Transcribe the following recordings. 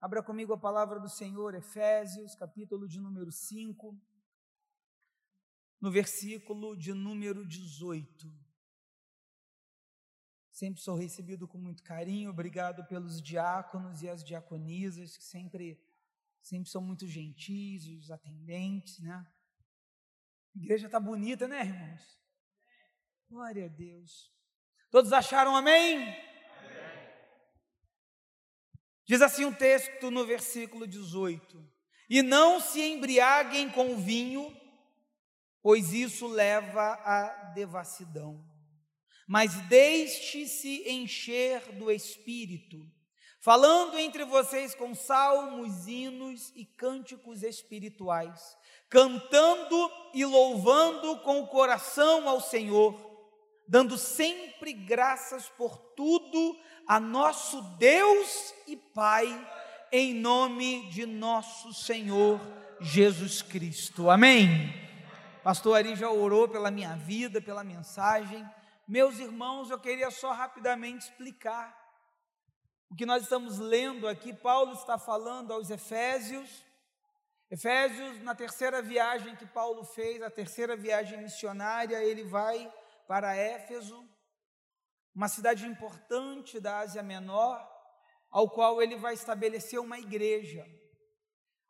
Abra comigo a palavra do Senhor, Efésios, capítulo de número 5, no versículo de número 18. Sempre sou recebido com muito carinho, obrigado pelos diáconos e as diaconisas, que sempre, sempre são muito gentis, os atendentes, né? A igreja está bonita, né, irmãos? Glória a Deus. Todos acharam amém? Diz assim o texto no versículo 18: E não se embriaguem com vinho, pois isso leva à devassidão, mas deixe-se encher do espírito, falando entre vocês com salmos, hinos e cânticos espirituais, cantando e louvando com o coração ao Senhor, dando sempre graças por tudo a nosso Deus e Pai, em nome de nosso Senhor Jesus Cristo. Amém. Pastor Ari já orou pela minha vida, pela mensagem. Meus irmãos, eu queria só rapidamente explicar o que nós estamos lendo aqui. Paulo está falando aos Efésios. Efésios, na terceira viagem que Paulo fez, a terceira viagem missionária, ele vai para Éfeso uma cidade importante da Ásia Menor, ao qual ele vai estabelecer uma igreja.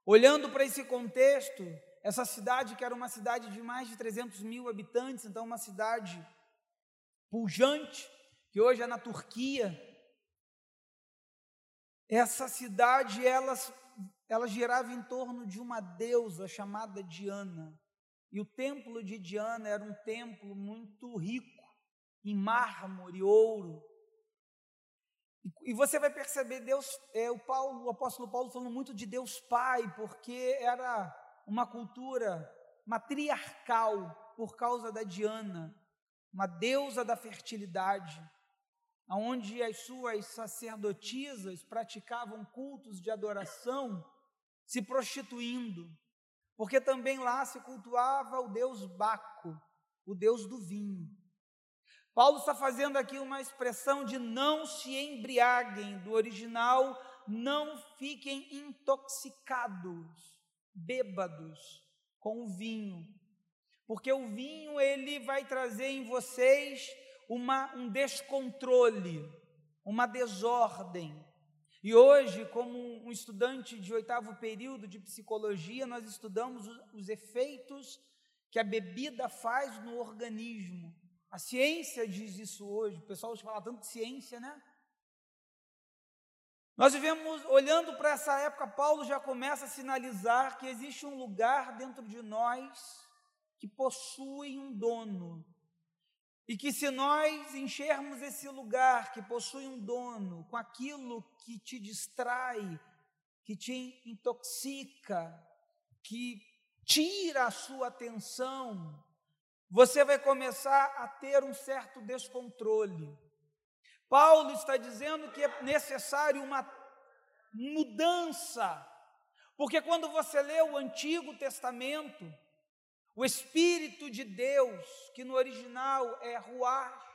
Olhando para esse contexto, essa cidade, que era uma cidade de mais de 300 mil habitantes, então uma cidade pujante, que hoje é na Turquia, essa cidade, ela, ela girava em torno de uma deusa chamada Diana. E o templo de Diana era um templo muito rico em mármore, ouro. E, e você vai perceber Deus, é, o Paulo, o apóstolo Paulo falando muito de Deus Pai, porque era uma cultura matriarcal por causa da Diana, uma deusa da fertilidade, onde as suas sacerdotisas praticavam cultos de adoração, se prostituindo, porque também lá se cultuava o deus Baco, o deus do vinho. Paulo está fazendo aqui uma expressão de não se embriaguem, do original, não fiquem intoxicados, bêbados com o vinho, porque o vinho ele vai trazer em vocês uma, um descontrole, uma desordem. E hoje, como um estudante de oitavo período de psicologia, nós estudamos os, os efeitos que a bebida faz no organismo. A ciência diz isso hoje, o pessoal fala tanto de ciência, né? Nós vivemos, olhando para essa época, Paulo já começa a sinalizar que existe um lugar dentro de nós que possui um dono. E que se nós enchermos esse lugar que possui um dono com aquilo que te distrai, que te intoxica, que tira a sua atenção, você vai começar a ter um certo descontrole. Paulo está dizendo que é necessário uma mudança, porque quando você lê o Antigo Testamento, o Espírito de Deus, que no original é ruach,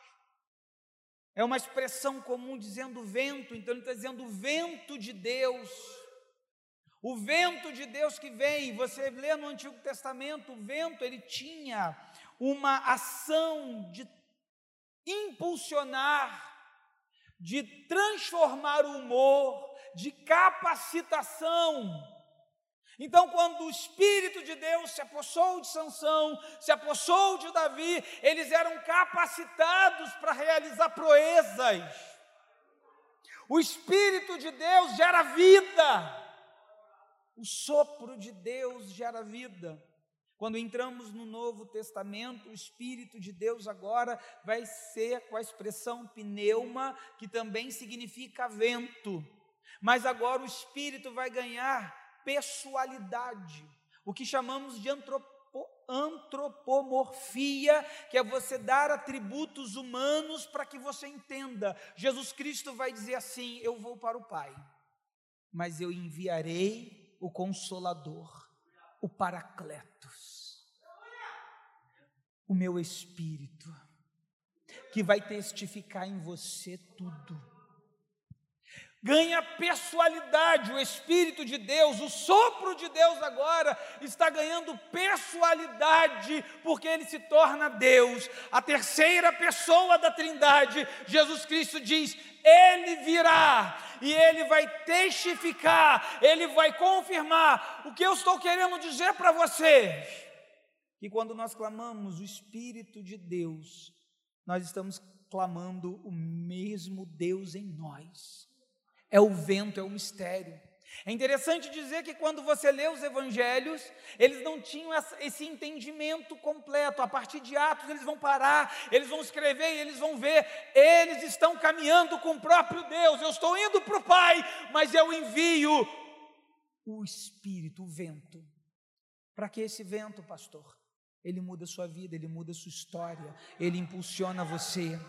é uma expressão comum dizendo vento, então ele está dizendo vento de Deus. O vento de Deus que vem, você lê no Antigo Testamento, o vento ele tinha uma ação de impulsionar, de transformar o humor, de capacitação. Então, quando o Espírito de Deus se apossou de Sansão, se apossou de Davi, eles eram capacitados para realizar proezas. O Espírito de Deus gera vida, o sopro de Deus gera vida. Quando entramos no Novo Testamento, o Espírito de Deus agora vai ser com a expressão pneuma, que também significa vento. Mas agora o Espírito vai ganhar pessoalidade, o que chamamos de antropo, antropomorfia, que é você dar atributos humanos para que você entenda. Jesus Cristo vai dizer assim: Eu vou para o Pai, mas eu enviarei o Consolador, o Paracletos o meu espírito, que vai testificar em você tudo. ganha pessoalidade. O Espírito de Deus, o sopro de Deus agora está ganhando pessoalidade, porque ele se torna Deus. A terceira pessoa da Trindade, Jesus Cristo diz: Ele virá e ele vai testificar, ele vai confirmar. O que eu estou querendo dizer para vocês? Que quando nós clamamos o Espírito de Deus, nós estamos clamando o mesmo Deus em nós é o vento, é o mistério. É interessante dizer que quando você lê os evangelhos, eles não tinham esse entendimento completo. A partir de Atos, eles vão parar, eles vão escrever e eles vão ver. Eles estão caminhando com o próprio Deus. Eu estou indo para o Pai, mas eu envio o Espírito, o vento. Para que esse vento, pastor? Ele muda a sua vida, ele muda a sua história, ele impulsiona você.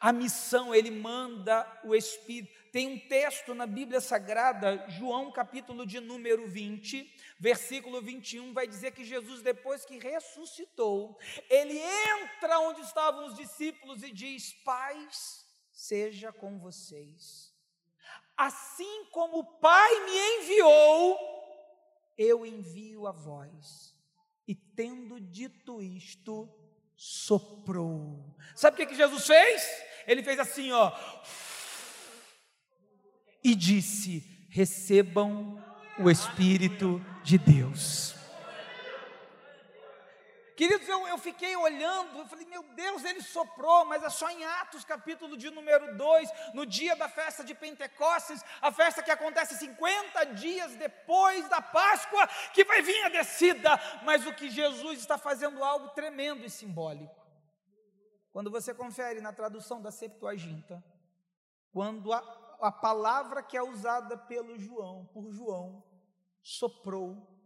A missão, ele manda o Espírito. Tem um texto na Bíblia Sagrada, João capítulo de número 20, versículo 21, vai dizer que Jesus, depois que ressuscitou, ele entra onde estavam os discípulos e diz: Paz seja com vocês. Assim como o Pai me enviou, eu envio a vós. E tendo dito isto, soprou. Sabe o que, que Jesus fez? Ele fez assim, ó e disse: Recebam o Espírito de Deus. Queridos, eu, eu fiquei olhando, eu falei, meu Deus, ele soprou, mas é só em Atos, capítulo de número 2, no dia da festa de Pentecostes, a festa que acontece 50 dias depois da Páscoa, que vai vir a descida, mas o que Jesus está fazendo algo tremendo e simbólico. Quando você confere na tradução da Septuaginta, quando a, a palavra que é usada pelo João, por João, soprou,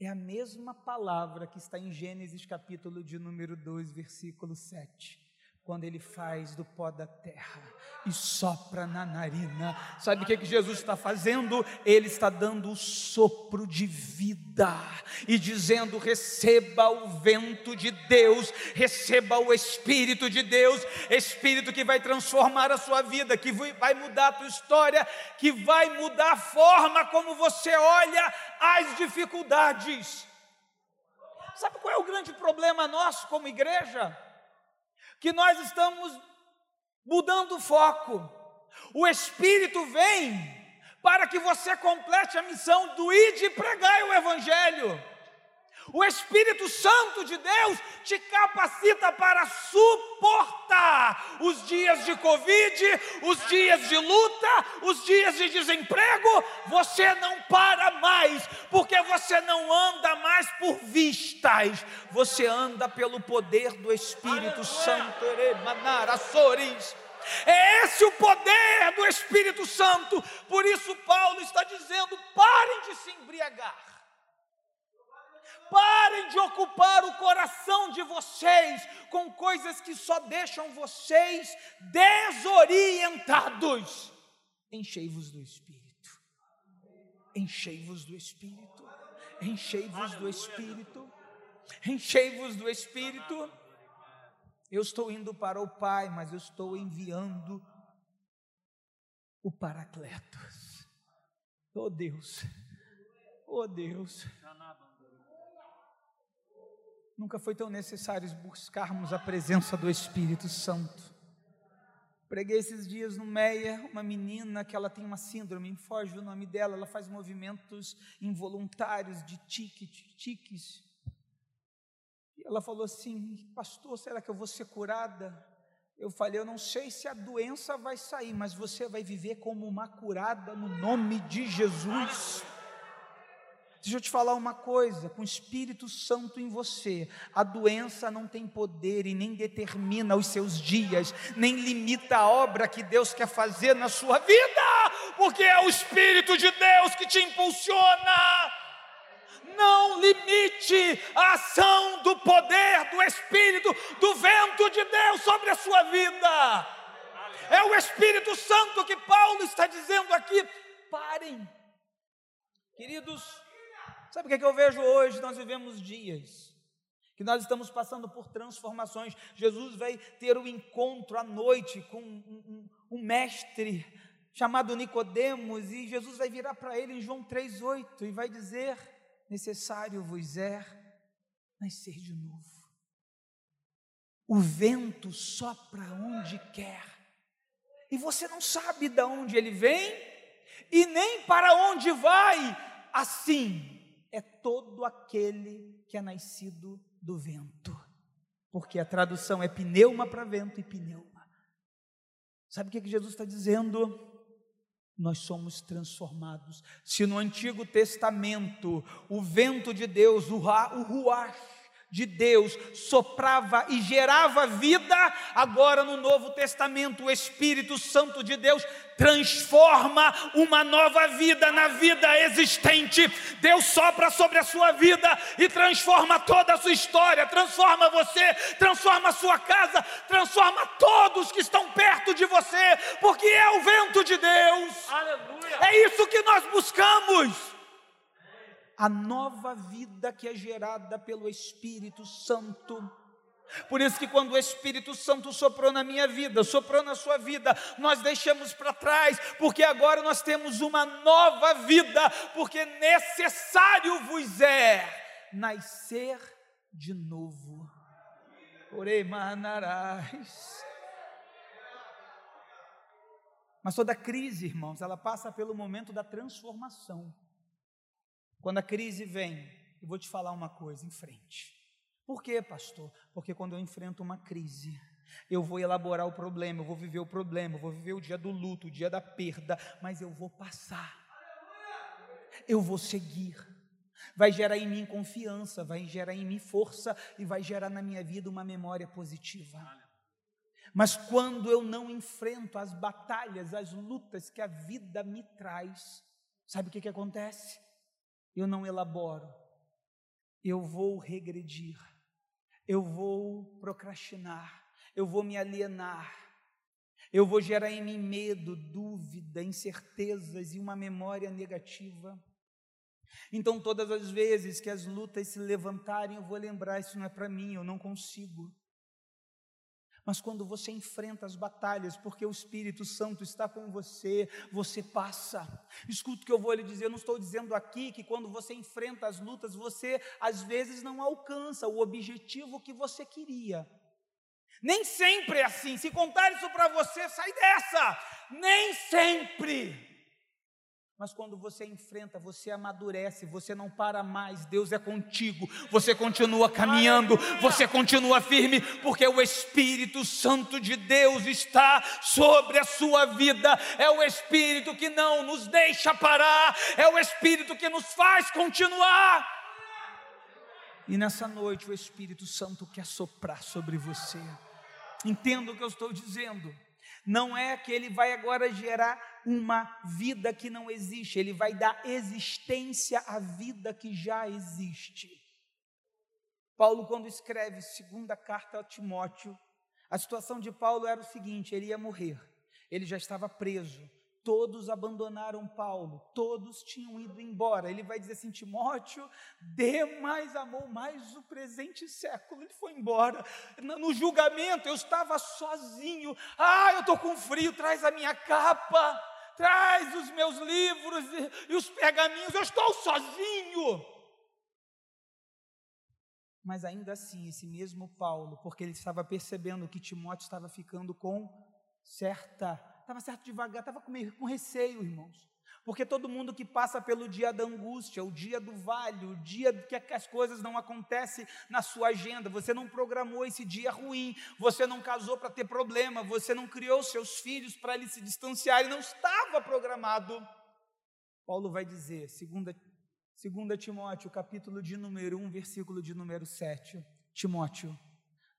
é a mesma palavra que está em Gênesis capítulo de número 2, versículo 7 quando ele faz do pó da terra e sopra na narina. Sabe o que, que Jesus está fazendo? Ele está dando o sopro de vida e dizendo: receba o vento de Deus, receba o Espírito de Deus, Espírito que vai transformar a sua vida, que vai mudar a tua história, que vai mudar a forma como você olha as dificuldades. Sabe qual é o grande problema nosso como igreja? Que nós estamos mudando o foco. O Espírito vem para que você complete a missão do ir de pregar o Evangelho. O Espírito Santo de Deus te capacita para suportar os dias de Covid, os dias de luta, os dias de desemprego. Você não para mais, porque você não anda mais por vistas, você anda pelo poder do Espírito Santo. É esse o poder do Espírito Santo. Por isso, Paulo está dizendo: parem de se embriagar. Parem de ocupar o coração de vocês com coisas que só deixam vocês desorientados. Enchei-vos do Espírito. Enchei-vos do Espírito. Enchei-vos do Espírito. Enchei-vos do Espírito. Eu estou indo para o Pai, mas eu estou enviando o Paracletos. Oh Deus. Oh Deus. Nunca foi tão necessário buscarmos a presença do Espírito Santo. Preguei esses dias no Meia, uma menina que ela tem uma síndrome, me foge o nome dela, ela faz movimentos involuntários de tique, tiques. E ela falou assim: Pastor, será que eu vou ser curada? Eu falei: Eu não sei se a doença vai sair, mas você vai viver como uma curada no nome de Jesus. Deixa eu te falar uma coisa: com o Espírito Santo em você, a doença não tem poder e nem determina os seus dias, nem limita a obra que Deus quer fazer na sua vida, porque é o Espírito de Deus que te impulsiona. Não limite a ação do poder do Espírito, do vento de Deus sobre a sua vida. É o Espírito Santo que Paulo está dizendo aqui. Parem, queridos Sabe o que, é que eu vejo hoje? Nós vivemos dias que nós estamos passando por transformações. Jesus vai ter o um encontro à noite com um, um, um mestre chamado Nicodemos, e Jesus vai virar para ele em João 3:8 e vai dizer: necessário vos é nascer de novo. O vento sopra onde quer, e você não sabe de onde ele vem e nem para onde vai. Assim é todo aquele que é nascido do vento, porque a tradução é pneuma para vento e pneuma. Sabe o que, que Jesus está dizendo? nós somos transformados. Se no Antigo Testamento o vento de Deus, o, o ruach de Deus soprava e gerava vida, agora no Novo Testamento o Espírito Santo de Deus transforma uma nova vida na vida existente. Deus sopra sobre a sua vida e transforma toda a sua história, transforma você, transforma a sua casa, transforma todos que estão perto de você, porque é o vento de Deus. Aleluia. É isso que nós buscamos. A nova vida que é gerada pelo Espírito Santo por isso que quando o Espírito Santo soprou na minha vida, soprou na sua vida, nós deixamos para trás, porque agora nós temos uma nova vida, porque necessário vos é nascer de novo. Orei manarás. Mas toda crise, irmãos, ela passa pelo momento da transformação. Quando a crise vem, eu vou te falar uma coisa em frente. Por quê, pastor? Porque quando eu enfrento uma crise, eu vou elaborar o problema, eu vou viver o problema, eu vou viver o dia do luto, o dia da perda, mas eu vou passar. Eu vou seguir. Vai gerar em mim confiança, vai gerar em mim força e vai gerar na minha vida uma memória positiva. Mas quando eu não enfrento as batalhas, as lutas que a vida me traz, sabe o que, que acontece? Eu não elaboro, eu vou regredir eu vou procrastinar, eu vou me alienar, eu vou gerar em mim medo, dúvida, incertezas e uma memória negativa. Então, todas as vezes que as lutas se levantarem, eu vou lembrar: isso não é para mim, eu não consigo. Mas quando você enfrenta as batalhas, porque o Espírito Santo está com você, você passa. Escuta o que eu vou lhe dizer, eu não estou dizendo aqui que quando você enfrenta as lutas, você às vezes não alcança o objetivo que você queria. Nem sempre é assim. Se contar isso para você, sai dessa. Nem sempre. Mas quando você enfrenta, você amadurece, você não para mais, Deus é contigo, você continua caminhando, você continua firme, porque o Espírito Santo de Deus está sobre a sua vida, é o Espírito que não nos deixa parar, é o Espírito que nos faz continuar. E nessa noite o Espírito Santo quer soprar sobre você, entenda o que eu estou dizendo. Não é que ele vai agora gerar uma vida que não existe, ele vai dar existência à vida que já existe. Paulo, quando escreve segunda carta a Timóteo, a situação de Paulo era o seguinte: ele ia morrer, ele já estava preso, todos abandonaram Paulo, todos tinham ido embora. Ele vai dizer assim: Timóteo, Demais amou mais o presente século, ele foi embora. No julgamento eu estava sozinho, ah, eu estou com frio, traz a minha capa, traz os meus livros e os pergaminhos, eu estou sozinho. Mas ainda assim, esse mesmo Paulo, porque ele estava percebendo que Timóteo estava ficando com certa estava certo devagar, estava com, com receio, irmãos. Porque todo mundo que passa pelo dia da angústia, o dia do vale, o dia que as coisas não acontecem na sua agenda, você não programou esse dia ruim, você não casou para ter problema, você não criou seus filhos para eles se distanciarem, não estava programado. Paulo vai dizer, segunda, segunda Timóteo, capítulo de número 1, versículo de número 7. Timóteo,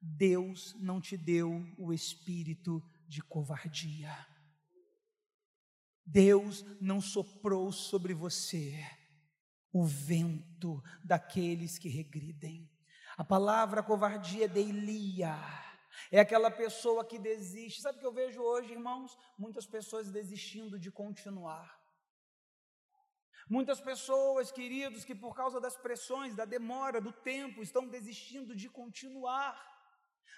Deus não te deu o espírito de covardia Deus não soprou sobre você o vento daqueles que regridem. A palavra covardia de Elia. É aquela pessoa que desiste. Sabe o que eu vejo hoje, irmãos? Muitas pessoas desistindo de continuar. Muitas pessoas, queridos, que por causa das pressões, da demora, do tempo, estão desistindo de continuar.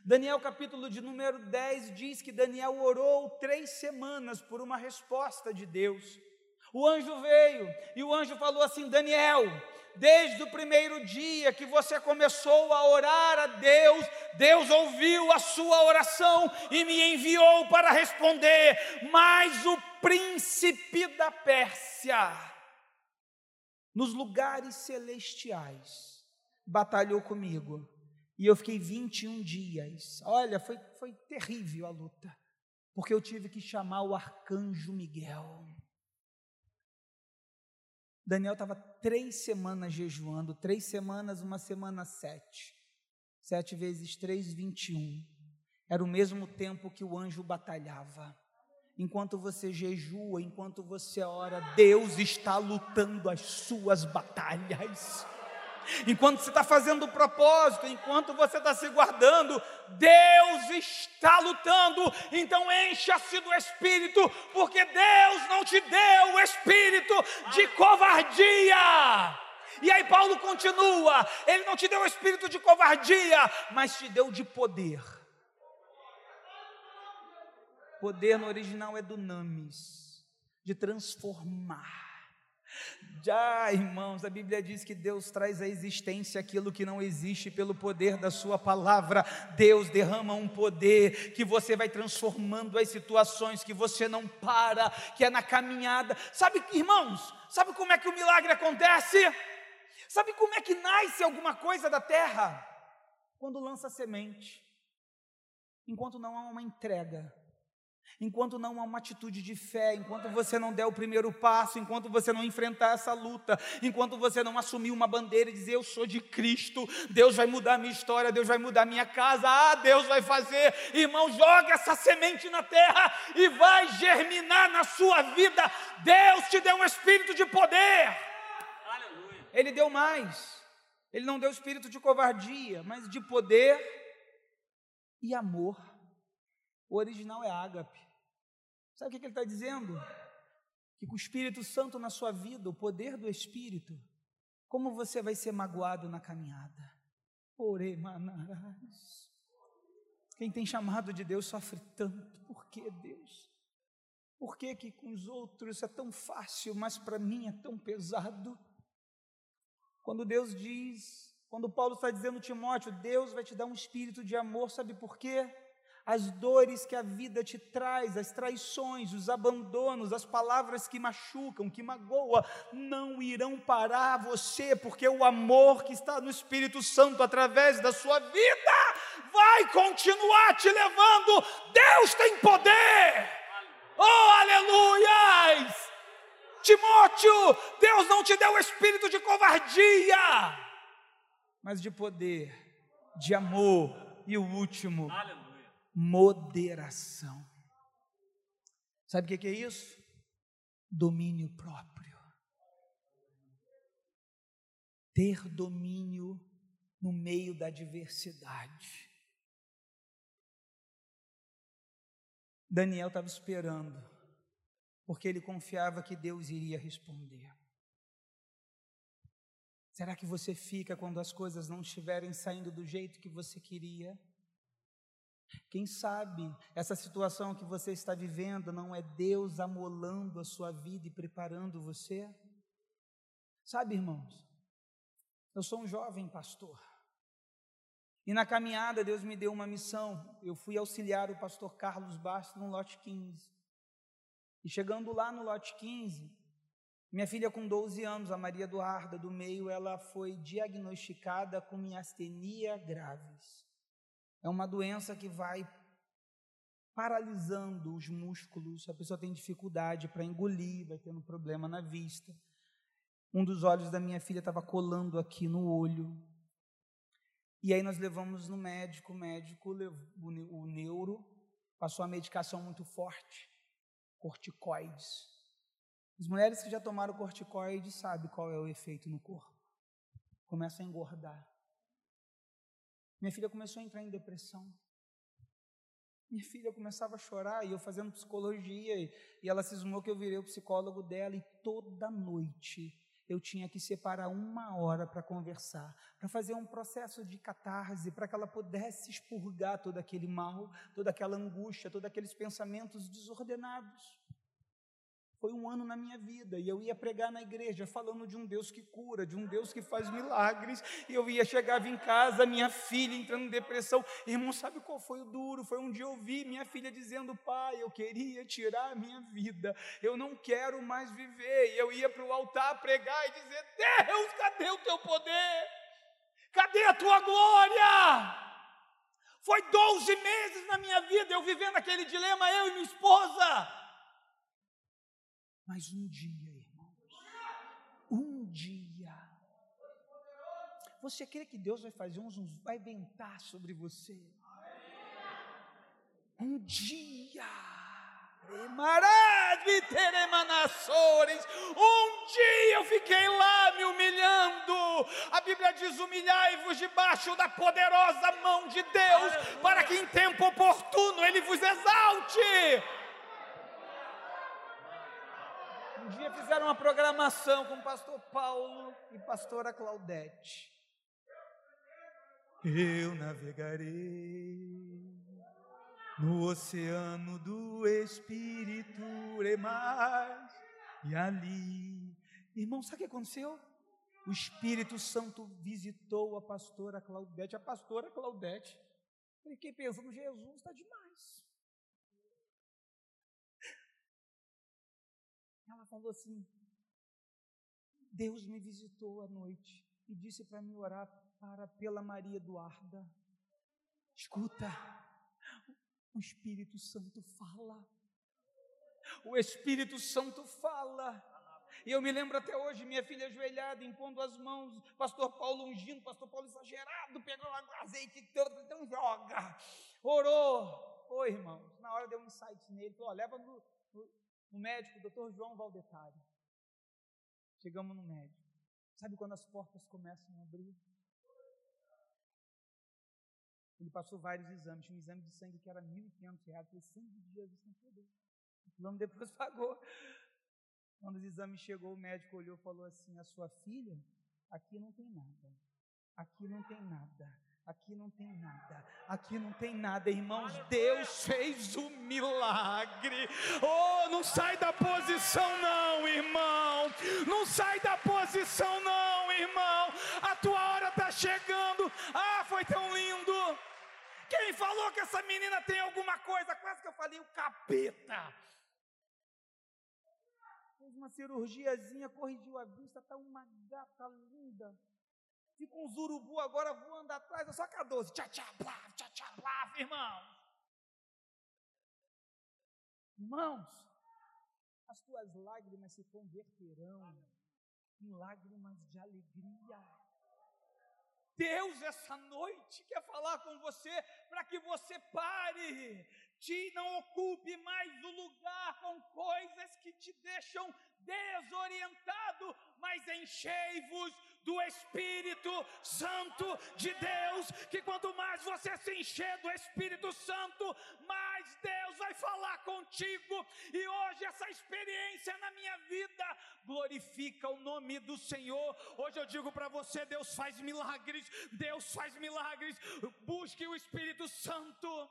Daniel, capítulo de número 10, diz que Daniel orou três semanas por uma resposta de Deus. O anjo veio e o anjo falou assim: Daniel, desde o primeiro dia que você começou a orar a Deus, Deus ouviu a sua oração e me enviou para responder. Mas o príncipe da Pérsia, nos lugares celestiais, batalhou comigo. E eu fiquei 21 dias. Olha, foi, foi terrível a luta, porque eu tive que chamar o arcanjo Miguel. Daniel estava três semanas jejuando, três semanas, uma semana sete. Sete vezes três, vinte e um. Era o mesmo tempo que o anjo batalhava. Enquanto você jejua, enquanto você ora, Deus está lutando as suas batalhas enquanto você está fazendo o propósito, enquanto você está se guardando, Deus está lutando. Então encha-se do Espírito, porque Deus não te deu o espírito de covardia. E aí Paulo continua: Ele não te deu o espírito de covardia, mas te deu de poder. Poder no original é do namis, de transformar já, irmãos, a Bíblia diz que Deus traz à existência aquilo que não existe pelo poder da Sua palavra. Deus derrama um poder que você vai transformando as situações, que você não para, que é na caminhada. Sabe, irmãos, sabe como é que o milagre acontece? Sabe como é que nasce alguma coisa da terra? Quando lança semente, enquanto não há uma entrega Enquanto não há uma atitude de fé, enquanto você não der o primeiro passo, enquanto você não enfrentar essa luta, enquanto você não assumir uma bandeira e dizer eu sou de Cristo, Deus vai mudar a minha história, Deus vai mudar a minha casa, ah, Deus vai fazer, irmão, joga essa semente na terra e vai germinar na sua vida. Deus te deu um espírito de poder. Aleluia. Ele deu mais. Ele não deu espírito de covardia, mas de poder e amor. O original é ágape. Sabe o que ele está dizendo? Que com o Espírito Santo na sua vida, o poder do Espírito, como você vai ser magoado na caminhada? Orei, manarás. Quem tem chamado de Deus sofre tanto. Por que Deus? Por que, que com os outros é tão fácil, mas para mim é tão pesado? Quando Deus diz, quando Paulo está dizendo Timóteo, Deus vai te dar um espírito de amor, sabe por quê? As dores que a vida te traz, as traições, os abandonos, as palavras que machucam, que magoam, não irão parar você, porque o amor que está no Espírito Santo através da sua vida vai continuar te levando. Deus tem poder. Oh, aleluias! Timóteo, Deus não te deu o espírito de covardia, mas de poder, de amor e o último, Aleluia moderação. Sabe o que é isso? Domínio próprio. Ter domínio no meio da adversidade. Daniel estava esperando, porque ele confiava que Deus iria responder. Será que você fica quando as coisas não estiverem saindo do jeito que você queria? Quem sabe essa situação que você está vivendo não é Deus amolando a sua vida e preparando você? Sabe, irmãos, eu sou um jovem pastor. E na caminhada Deus me deu uma missão. Eu fui auxiliar o pastor Carlos Bastos no lote 15. E chegando lá no lote 15, minha filha com 12 anos, a Maria Eduarda do meio, ela foi diagnosticada com miastenia graves. É uma doença que vai paralisando os músculos, a pessoa tem dificuldade para engolir, vai tendo problema na vista. Um dos olhos da minha filha estava colando aqui no olho. E aí nós levamos no médico, o médico levou, o neuro passou a medicação muito forte, corticoides. As mulheres que já tomaram corticoides sabem qual é o efeito no corpo. Começa a engordar. Minha filha começou a entrar em depressão. Minha filha começava a chorar e eu fazendo psicologia e ela cismou que eu virei o psicólogo dela e toda noite eu tinha que separar uma hora para conversar, para fazer um processo de catarse, para que ela pudesse expurgar todo aquele mal, toda aquela angústia, todos aqueles pensamentos desordenados. Foi um ano na minha vida e eu ia pregar na igreja falando de um Deus que cura, de um Deus que faz milagres. E eu ia chegava em casa, minha filha entrando em depressão. Irmão, sabe qual foi o duro? Foi um dia eu ouvi minha filha dizendo: Pai, eu queria tirar a minha vida, eu não quero mais viver. E eu ia para o altar pregar e dizer: Deus, cadê o teu poder? Cadê a tua glória? Foi 12 meses na minha vida eu vivendo aquele dilema, eu e minha esposa. Mas um dia, irmãos, um dia, você crê que Deus vai fazer uns, vai ventar sobre você? Um dia, um dia eu fiquei lá me humilhando. A Bíblia diz: humilhai-vos debaixo da poderosa mão de Deus, para que em tempo oportuno Ele vos exalte. Um dia fizeram uma programação com o pastor Paulo e pastora Claudete. Eu navegarei no oceano do Espírito remais e ali. Irmão, sabe o que aconteceu? O Espírito Santo visitou a pastora Claudete, a pastora Claudete. Fiquei pensando, Jesus está demais. Falou assim: Deus me visitou à noite e disse para mim orar para pela Maria Eduarda. Escuta, o Espírito Santo fala. O Espírito Santo fala. E eu me lembro até hoje, minha filha ajoelhada, impondo as mãos, pastor Paulo ungindo, pastor Paulo exagerado, pegou o azeite todo, então joga. Orou. Oi, irmãos, na hora deu um insight nele, falou, leva no, no, no médico, doutor João Valdetari. Chegamos no médico. Sabe quando as portas começam a abrir? Ele passou vários exames. Tinha um exame de sangue que era 1.500 reais. Falei, sangue de Jesus sem poder. O plano depois pagou. Quando os exames chegou, o médico olhou e falou assim: A sua filha, aqui não tem nada. Aqui não tem nada. Aqui não tem nada, aqui não tem nada, irmãos. Deus fez o um milagre. Oh, não sai da posição, não, irmão. Não sai da posição, não, irmão. A tua hora está chegando. Ah, foi tão lindo. Quem falou que essa menina tem alguma coisa? Quase que eu falei o capeta. Fez uma cirurgiazinha, corrigiu a vista, está uma gata linda. Fica uns urubu agora voando atrás, é só K12. Tchá, tchá, blá, tchá, tchá, blá, irmãos. Irmãos, as tuas lágrimas se converterão em lágrimas de alegria. Deus, essa noite, quer falar com você para que você pare, te não ocupe mais o lugar com coisas que te deixam desorientado, mas enchei-vos do Espírito Santo de Deus, que quanto mais você se encher do Espírito Santo, mais Deus vai falar contigo. E hoje essa experiência na minha vida glorifica o nome do Senhor. Hoje eu digo para você, Deus faz milagres, Deus faz milagres. Busque o Espírito Santo.